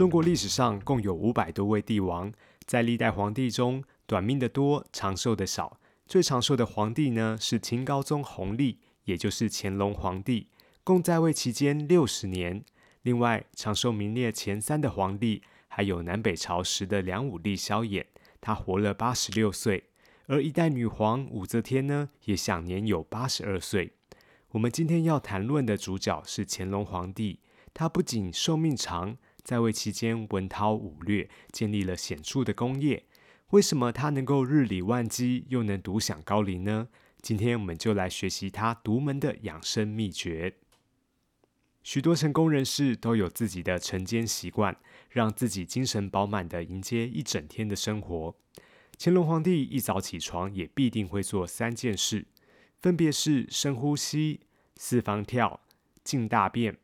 中国历史上共有五百多位帝王，在历代皇帝中，短命的多，长寿的少。最长寿的皇帝呢是清高宗弘历，也就是乾隆皇帝，共在位期间六十年。另外，长寿名列前三的皇帝还有南北朝时的梁武帝萧衍，他活了八十六岁。而一代女皇武则天呢，也享年有八十二岁。我们今天要谈论的主角是乾隆皇帝，他不仅寿命长。在位期间，文韬武略，建立了显著的功业。为什么他能够日理万机，又能独享高龄呢？今天我们就来学习他独门的养生秘诀。许多成功人士都有自己的晨间习惯，让自己精神饱满的迎接一整天的生活。乾隆皇帝一早起床，也必定会做三件事，分别是深呼吸、四方跳、静大便。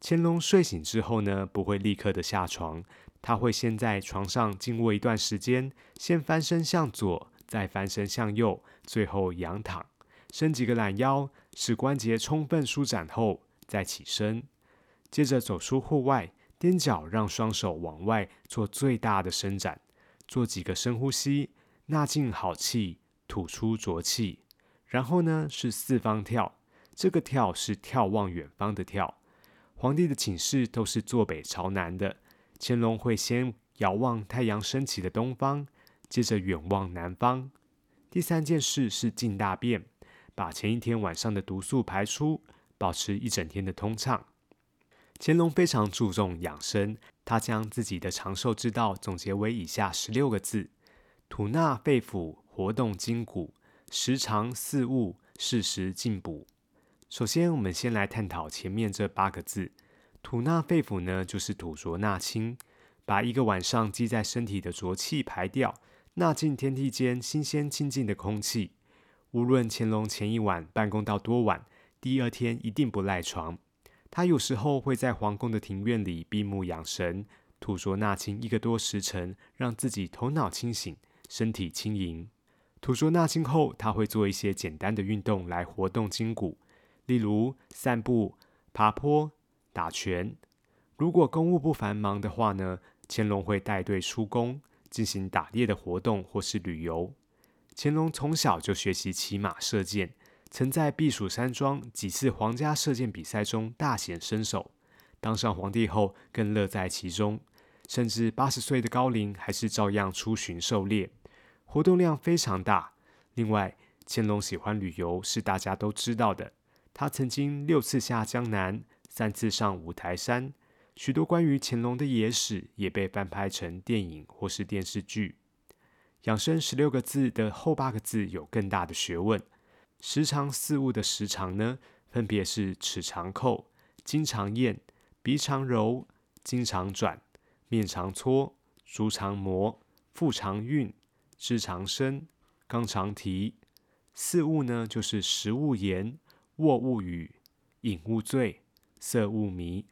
乾隆睡醒之后呢，不会立刻的下床，他会先在床上静卧一段时间，先翻身向左，再翻身向右，最后仰躺，伸几个懒腰，使关节充分舒展后再起身，接着走出户外，踮脚让双手往外做最大的伸展，做几个深呼吸，纳进好气，吐出浊气，然后呢是四方跳，这个跳是眺望远方的跳。皇帝的寝室都是坐北朝南的，乾隆会先遥望太阳升起的东方，接着远望南方。第三件事是进大便，把前一天晚上的毒素排出，保持一整天的通畅。乾隆非常注重养生，他将自己的长寿之道总结为以下十六个字：吐纳肺腑，活动筋骨，时常四物，适时进补。首先，我们先来探讨前面这八个字“吐纳肺腑”呢，就是吐浊纳清，把一个晚上积在身体的浊气排掉，纳进天地间新鲜清净的空气。无论乾隆前一晚办公到多晚，第二天一定不赖床。他有时候会在皇宫的庭院里闭目养神，吐浊纳清一个多时辰，让自己头脑清醒，身体轻盈。吐浊纳清后，他会做一些简单的运动来活动筋骨。例如散步、爬坡、打拳。如果公务不繁忙的话呢，乾隆会带队出宫进行打猎的活动或是旅游。乾隆从小就学习骑马射箭，曾在避暑山庄几次皇家射箭比赛中大显身手。当上皇帝后，更乐在其中，甚至八十岁的高龄还是照样出巡狩猎，活动量非常大。另外，乾隆喜欢旅游是大家都知道的。他曾经六次下江南，三次上五台山，许多关于乾隆的野史也被翻拍成电影或是电视剧。养生十六个字的后八个字有更大的学问。时常四物的时常呢，分别是齿常扣、筋常咽、鼻常揉、筋常转、面常搓、足常磨、腹常运、肢常伸、肛常提。四物呢，就是食物言。卧勿语，饮勿醉，色勿迷。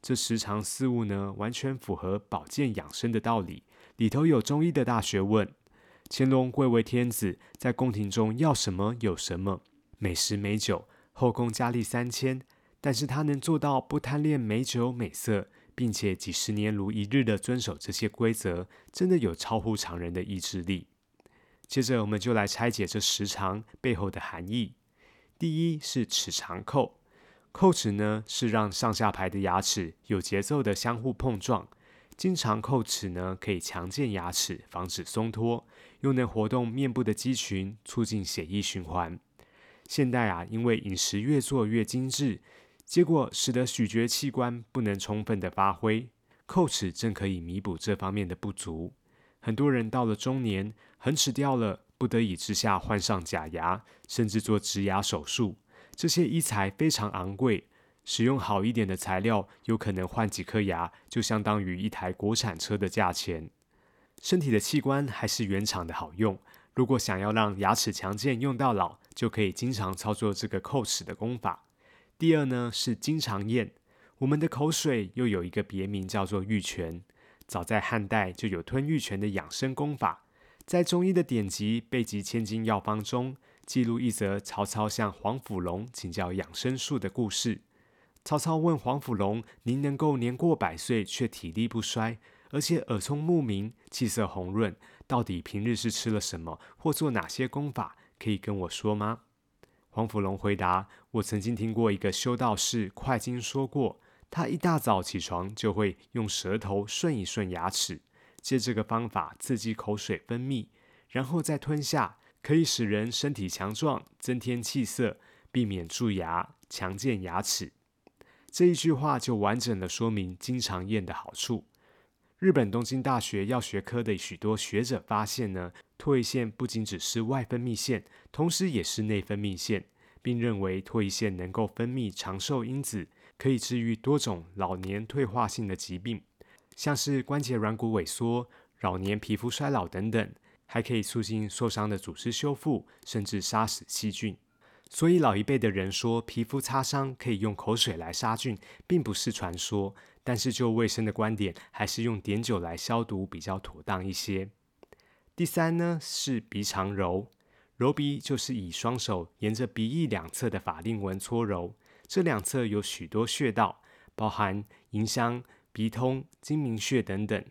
这十常四物呢，完全符合保健养生的道理，里头有中医的大学问。乾隆贵为天子，在宫廷中要什么有什么，美食美酒，后宫佳丽三千。但是他能做到不贪恋美酒美色，并且几十年如一日的遵守这些规则，真的有超乎常人的意志力。接着，我们就来拆解这时常背后的含义。第一是齿长扣，扣齿呢是让上下排的牙齿有节奏的相互碰撞。经常扣齿呢，可以强健牙齿，防止松脱，又能活动面部的肌群，促进血液循环。现代啊，因为饮食越做越精致，结果使得咀嚼器官不能充分的发挥，扣齿正可以弥补这方面的不足。很多人到了中年，恒齿掉了。不得已之下换上假牙，甚至做植牙手术，这些医材非常昂贵，使用好一点的材料，有可能换几颗牙就相当于一台国产车的价钱。身体的器官还是原厂的好用。如果想要让牙齿强健用到老，就可以经常操作这个叩齿的功法。第二呢是经常咽，我们的口水又有一个别名叫做玉泉。早在汉代就有吞玉泉的养生功法，在中医的典籍《备急千金药方》中记录一则曹操向黄甫龙请教养生术的故事。曹操问黄甫龙：“您能够年过百岁却体力不衰，而且耳聪目明、气色红润，到底平日是吃了什么，或做哪些功法？可以跟我说吗？”黄甫龙回答：“我曾经听过一个修道士快经说过，他一大早起床就会用舌头顺一顺牙齿，借这个方法刺激口水分泌，然后再吞下，可以使人身体强壮，增添气色，避免蛀牙，强健牙齿。”这一句话就完整的说明经常咽的好处。日本东京大学药学科的许多学者发现呢，唾液腺不仅只是外分泌腺，同时也是内分泌腺，并认为唾液腺能够分泌长寿因子，可以治愈多种老年退化性的疾病，像是关节软骨萎缩、老年皮肤衰老等等，还可以促进受伤的组织修复，甚至杀死细菌。所以老一辈的人说，皮肤擦伤可以用口水来杀菌，并不是传说。但是就卫生的观点，还是用碘酒来消毒比较妥当一些。第三呢是鼻肠揉，揉鼻就是以双手沿着鼻翼两侧的法令纹搓揉，这两侧有许多穴道，包含迎香、鼻通、睛明穴等等。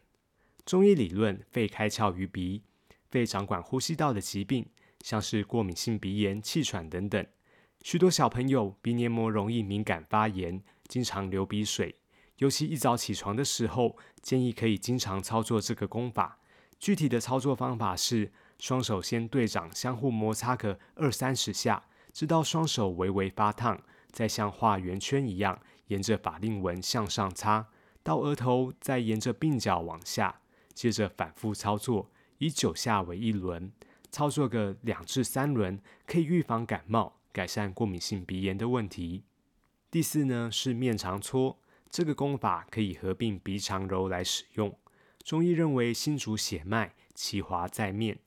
中医理论，肺开窍于鼻，肺掌管呼吸道的疾病。像是过敏性鼻炎、气喘等等，许多小朋友鼻黏膜容易敏感发炎，经常流鼻水。尤其一早起床的时候，建议可以经常操作这个功法。具体的操作方法是：双手先对掌相互摩擦个二三十下，直到双手微微发烫，再像画圆圈一样，沿着法令纹向上擦，到额头，再沿着鬓角往下，接着反复操作，以九下为一轮。操作个两至三轮，可以预防感冒，改善过敏性鼻炎的问题。第四呢是面长搓，这个功法可以合并鼻肠揉来使用。中医认为心主血脉，其华在面，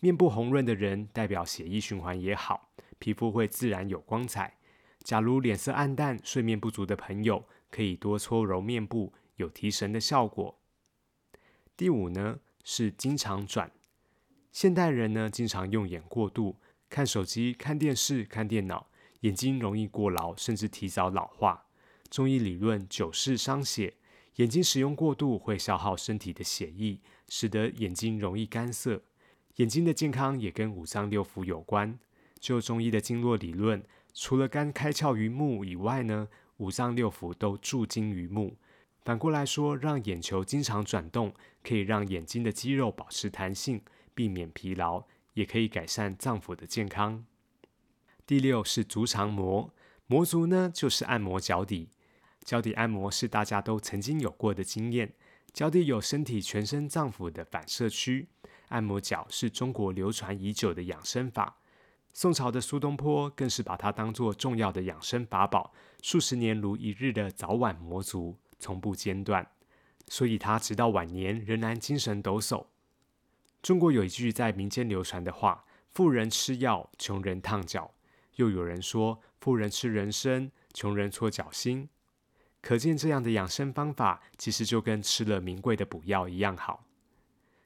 面部红润的人代表血液循环也好，皮肤会自然有光彩。假如脸色暗淡、睡眠不足的朋友，可以多搓揉面部，有提神的效果。第五呢是经常转。现代人呢，经常用眼过度，看手机、看电视、看电脑，眼睛容易过劳，甚至提早老化。中医理论久视伤血，眼睛使用过度会消耗身体的血液，使得眼睛容易干涩。眼睛的健康也跟五脏六腑有关。就中医的经络理论，除了肝开窍于目以外呢，五脏六腑都注精于目。反过来说，让眼球经常转动，可以让眼睛的肌肉保持弹性。避免疲劳，也可以改善脏腑的健康。第六是足长摩，摩足呢就是按摩脚底。脚底按摩是大家都曾经有过的经验。脚底有身体全身脏腑的反射区，按摩脚是中国流传已久的养生法。宋朝的苏东坡更是把它当作重要的养生法宝，数十年如一日的早晚摩足，从不间断。所以他直到晚年仍然精神抖擞。中国有一句在民间流传的话：“富人吃药，穷人烫脚。”又有人说：“富人吃人参，穷人搓脚心。”可见这样的养生方法，其实就跟吃了名贵的补药一样好。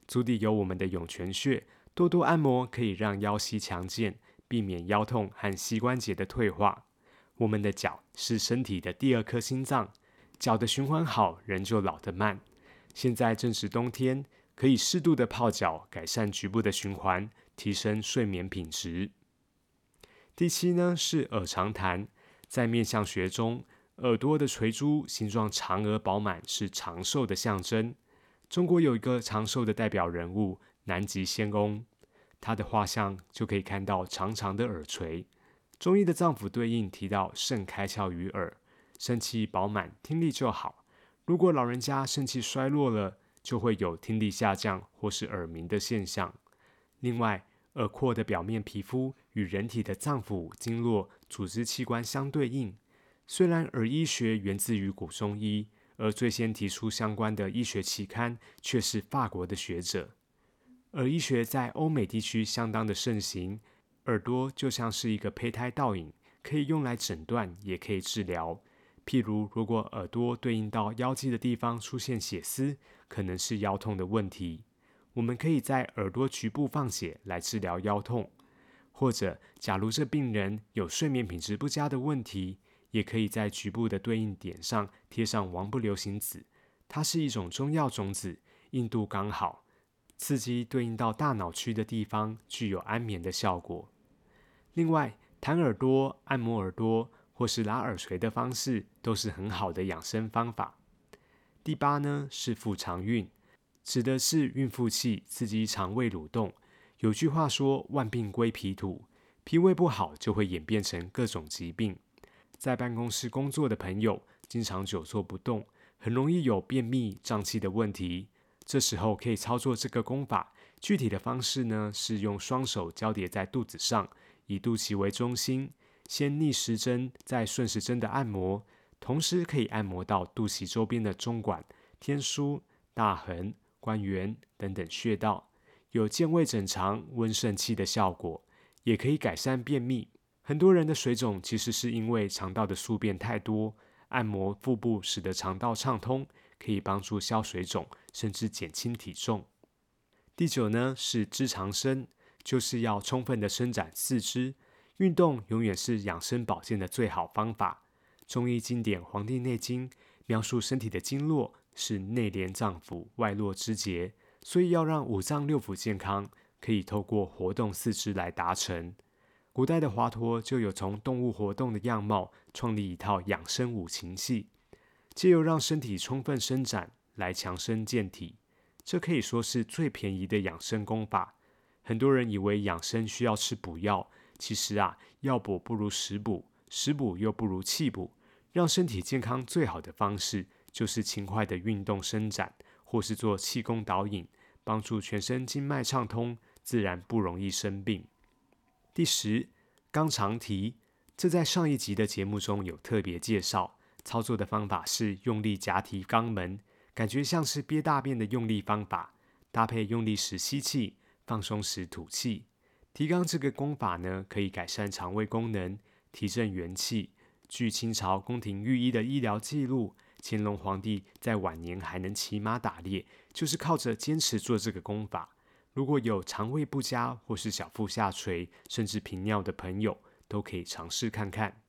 足底有我们的涌泉穴，多多按摩可以让腰膝强健，避免腰痛和膝关节的退化。我们的脚是身体的第二颗心脏，脚的循环好，人就老得慢。现在正是冬天。可以适度的泡脚，改善局部的循环，提升睡眠品质。第七呢是耳长弹，在面相学中，耳朵的垂珠形状长而饱满，是长寿的象征。中国有一个长寿的代表人物南极仙翁，他的画像就可以看到长长的耳垂。中医的脏腑对应提到肾开窍于耳，肾气饱满，听力就好。如果老人家肾气衰弱了，就会有听力下降或是耳鸣的现象。另外，耳廓的表面皮肤与人体的脏腑、经络、组织器官相对应，虽然耳医学源自于古中医，而最先提出相关的医学期刊却是法国的学者。耳医学在欧美地区相当的盛行，耳朵就像是一个胚胎倒影，可以用来诊断，也可以治疗。譬如，如果耳朵对应到腰肌的地方出现血丝，可能是腰痛的问题。我们可以在耳朵局部放血来治疗腰痛，或者假如这病人有睡眠品质不佳的问题，也可以在局部的对应点上贴上王不留行子，它是一种中药种子，硬度刚好，刺激对应到大脑区的地方，具有安眠的效果。另外，弹耳朵、按摩耳朵或是拉耳垂的方式，都是很好的养生方法。第八呢是腹肠运。指的是孕妇气刺激肠胃蠕动。有句话说：“万病归脾土”，脾胃不好就会演变成各种疾病。在办公室工作的朋友，经常久坐不动，很容易有便秘、胀气的问题。这时候可以操作这个功法。具体的方式呢，是用双手交叠在肚子上，以肚脐为中心，先逆时针，再顺时针的按摩，同时可以按摩到肚脐周边的中脘、天枢、大横。关元等等穴道有健胃整肠、温肾气的效果，也可以改善便秘。很多人的水肿其实是因为肠道的宿便太多，按摩腹部使得肠道畅通，可以帮助消水肿，甚至减轻体重。第九呢是肢长伸，就是要充分的伸展四肢。运动永远是养生保健的最好方法。中医经典《黄帝内经》描述身体的经络。是内连脏腑，外络肢节，所以要让五脏六腑健康，可以透过活动四肢来达成。古代的华佗就有从动物活动的样貌创立一套养生五禽戏，借由让身体充分伸展来强身健体。这可以说是最便宜的养生功法。很多人以为养生需要吃补药，其实啊，药补不如食补，食补又不如气补。让身体健康最好的方式。就是勤快的运动伸展，或是做气功导引，帮助全身经脉畅通，自然不容易生病。第十，肛肠提，这在上一集的节目中有特别介绍。操作的方法是用力夹提肛门，感觉像是憋大便的用力方法，搭配用力时吸气，放松时吐气。提肛这个功法呢，可以改善肠胃功能，提振元气。据清朝宫廷御医的医疗记录。乾隆皇帝在晚年还能骑马打猎，就是靠着坚持做这个功法。如果有肠胃不佳或是小腹下垂，甚至频尿的朋友，都可以尝试看看。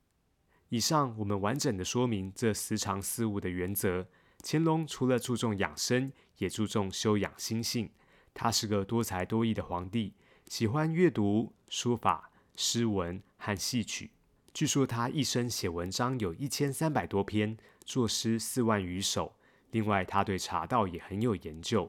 以上我们完整的说明这十常思物的原则。乾隆除了注重养生，也注重修养心性。他是个多才多艺的皇帝，喜欢阅读、书法、诗文和戏曲。据说他一生写文章有一千三百多篇。作诗四万余首。另外，他对茶道也很有研究。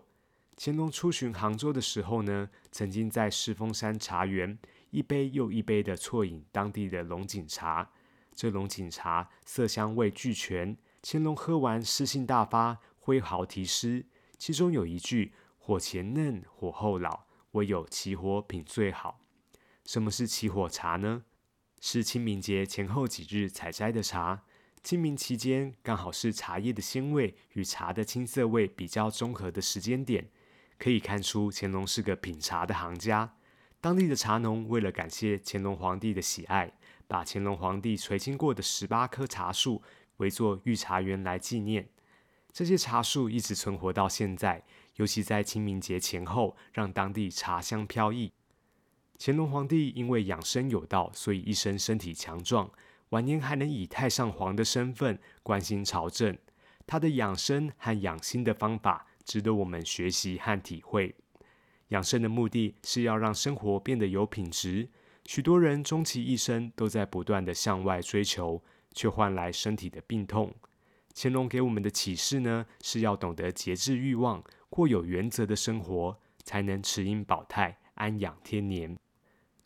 乾隆出巡杭州的时候呢，曾经在狮峰山茶园一杯又一杯的啜饮当地的龙井茶。这龙井茶色香味俱全。乾隆喝完诗兴大发，挥毫题诗，其中有一句“火前嫩，火后老，唯有起火品最好”。什么是起火茶呢？是清明节前后几日采摘的茶。清明期间刚好是茶叶的鲜味与茶的青涩味比较中和的时间点，可以看出乾隆是个品茶的行家。当地的茶农为了感谢乾隆皇帝的喜爱，把乾隆皇帝垂青过的十八棵茶树围作御茶园来纪念。这些茶树一直存活到现在，尤其在清明节前后，让当地茶香飘逸。乾隆皇帝因为养生有道，所以一生身体强壮。晚年还能以太上皇的身份关心朝政，他的养生和养心的方法值得我们学习和体会。养生的目的是要让生活变得有品质。许多人终其一生都在不断的向外追求，却换来身体的病痛。乾隆给我们的启示呢，是要懂得节制欲望，过有原则的生活，才能持阴保泰，安养天年。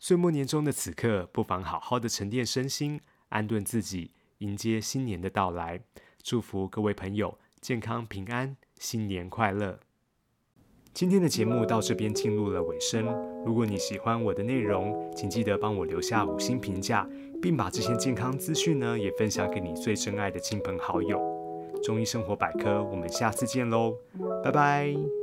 岁末年终的此刻，不妨好好的沉淀身心。安顿自己，迎接新年的到来。祝福各位朋友健康平安，新年快乐！今天的节目到这边进入了尾声。如果你喜欢我的内容，请记得帮我留下五星评价，并把这些健康资讯呢也分享给你最珍爱的亲朋好友。中医生活百科，我们下次见喽，拜拜。